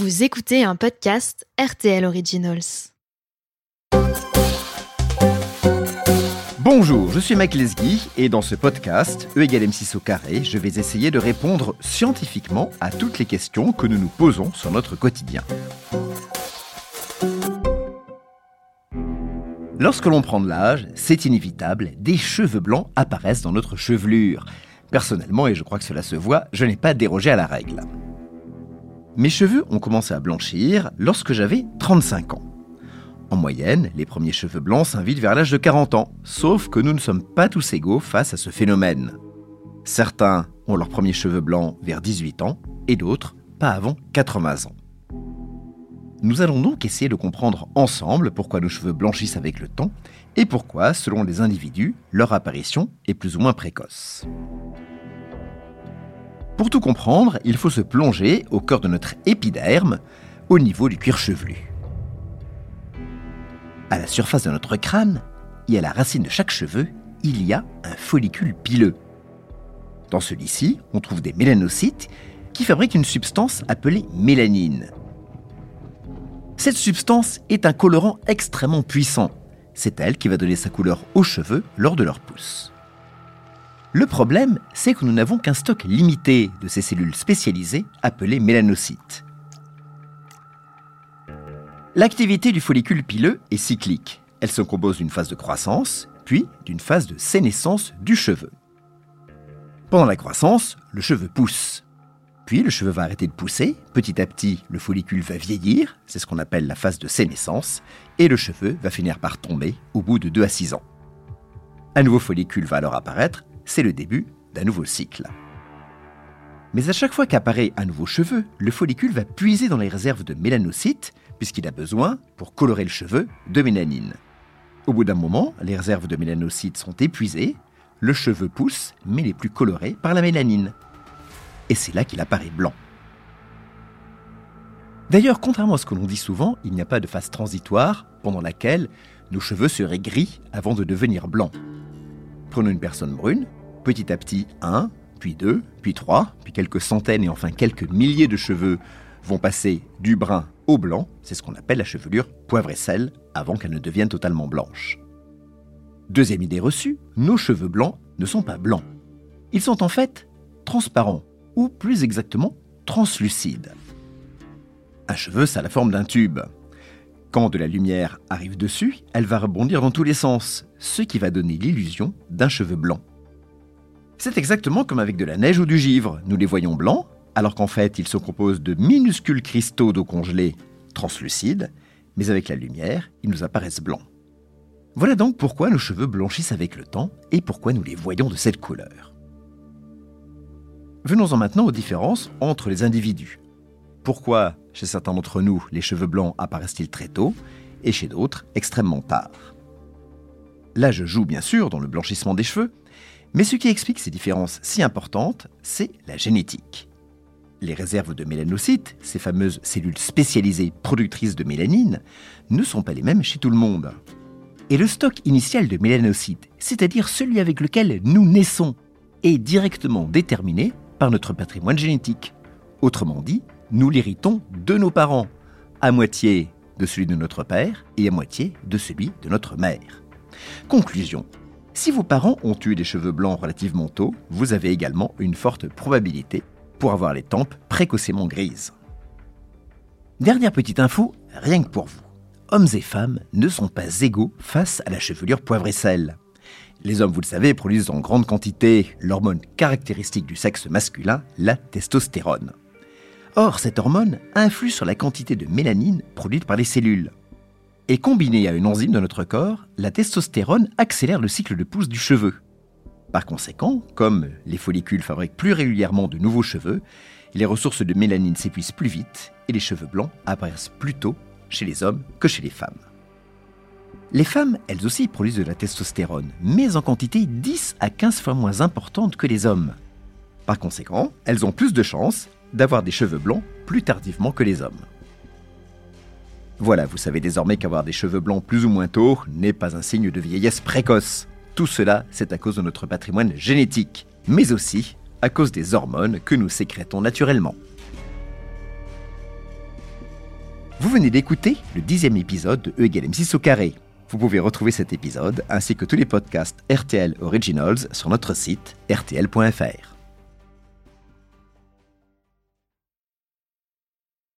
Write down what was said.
Vous écoutez un podcast RTL Originals. Bonjour, je suis Mike Lesguy et dans ce podcast, E égale M6 au carré, je vais essayer de répondre scientifiquement à toutes les questions que nous nous posons sur notre quotidien. Lorsque l'on prend de l'âge, c'est inévitable, des cheveux blancs apparaissent dans notre chevelure. Personnellement, et je crois que cela se voit, je n'ai pas dérogé à la règle. Mes cheveux ont commencé à blanchir lorsque j'avais 35 ans. En moyenne, les premiers cheveux blancs s'invitent vers l'âge de 40 ans, sauf que nous ne sommes pas tous égaux face à ce phénomène. Certains ont leurs premiers cheveux blancs vers 18 ans et d'autres pas avant 80 ans. Nous allons donc essayer de comprendre ensemble pourquoi nos cheveux blanchissent avec le temps et pourquoi, selon les individus, leur apparition est plus ou moins précoce. Pour tout comprendre, il faut se plonger au cœur de notre épiderme, au niveau du cuir chevelu. À la surface de notre crâne et à la racine de chaque cheveu, il y a un follicule pileux. Dans celui-ci, on trouve des mélanocytes qui fabriquent une substance appelée mélanine. Cette substance est un colorant extrêmement puissant. C'est elle qui va donner sa couleur aux cheveux lors de leur pousse. Le problème, c'est que nous n'avons qu'un stock limité de ces cellules spécialisées appelées mélanocytes. L'activité du follicule pileux est cyclique. Elle se compose d'une phase de croissance, puis d'une phase de sénescence du cheveu. Pendant la croissance, le cheveu pousse. Puis le cheveu va arrêter de pousser, petit à petit le follicule va vieillir, c'est ce qu'on appelle la phase de sénescence, et le cheveu va finir par tomber au bout de 2 à 6 ans. Un nouveau follicule va alors apparaître, c'est le début d'un nouveau cycle. Mais à chaque fois qu'apparaît un nouveau cheveu, le follicule va puiser dans les réserves de mélanocytes, puisqu'il a besoin, pour colorer le cheveu, de mélanine. Au bout d'un moment, les réserves de mélanocytes sont épuisées, le cheveu pousse, mais n'est plus coloré par la mélanine et c'est là qu'il apparaît blanc. D'ailleurs, contrairement à ce que l'on dit souvent, il n'y a pas de phase transitoire pendant laquelle nos cheveux seraient gris avant de devenir blancs. Prenons une personne brune, petit à petit un, puis deux, puis trois, puis quelques centaines et enfin quelques milliers de cheveux vont passer du brun au blanc, c'est ce qu'on appelle la chevelure poivre et sel, avant qu'elle ne devienne totalement blanche. Deuxième idée reçue, nos cheveux blancs ne sont pas blancs. Ils sont en fait transparents, ou plus exactement translucide. Un cheveu, ça a la forme d'un tube. Quand de la lumière arrive dessus, elle va rebondir dans tous les sens, ce qui va donner l'illusion d'un cheveu blanc. C'est exactement comme avec de la neige ou du givre. Nous les voyons blancs, alors qu'en fait ils se composent de minuscules cristaux d'eau congelée translucides, mais avec la lumière, ils nous apparaissent blancs. Voilà donc pourquoi nos cheveux blanchissent avec le temps et pourquoi nous les voyons de cette couleur. Venons-en maintenant aux différences entre les individus. Pourquoi, chez certains d'entre nous, les cheveux blancs apparaissent-ils très tôt et chez d'autres extrêmement tard? L'âge joue bien sûr dans le blanchissement des cheveux, mais ce qui explique ces différences si importantes, c'est la génétique. Les réserves de mélanocytes, ces fameuses cellules spécialisées productrices de mélanine, ne sont pas les mêmes chez tout le monde. Et le stock initial de mélanocytes, c'est-à-dire celui avec lequel nous naissons, est directement déterminé par notre patrimoine génétique. Autrement dit, nous l'héritons de nos parents, à moitié de celui de notre père et à moitié de celui de notre mère. Conclusion. Si vos parents ont eu des cheveux blancs relativement tôt, vous avez également une forte probabilité pour avoir les tempes précocement grises. Dernière petite info, rien que pour vous. Hommes et femmes ne sont pas égaux face à la chevelure poivre et sel. Les hommes, vous le savez, produisent en grande quantité l'hormone caractéristique du sexe masculin, la testostérone. Or, cette hormone influe sur la quantité de mélanine produite par les cellules. Et combinée à une enzyme de notre corps, la testostérone accélère le cycle de pousse du cheveu. Par conséquent, comme les follicules fabriquent plus régulièrement de nouveaux cheveux, les ressources de mélanine s'épuisent plus vite et les cheveux blancs apparaissent plus tôt chez les hommes que chez les femmes. Les femmes, elles aussi, produisent de la testostérone, mais en quantité 10 à 15 fois moins importante que les hommes. Par conséquent, elles ont plus de chances d'avoir des cheveux blancs plus tardivement que les hommes. Voilà, vous savez désormais qu'avoir des cheveux blancs plus ou moins tôt n'est pas un signe de vieillesse précoce. Tout cela, c'est à cause de notre patrimoine génétique, mais aussi à cause des hormones que nous sécrétons naturellement. Vous venez d'écouter le dixième épisode de E égale M6 au carré. Vous pouvez retrouver cet épisode ainsi que tous les podcasts RTL Originals sur notre site rtl.fr.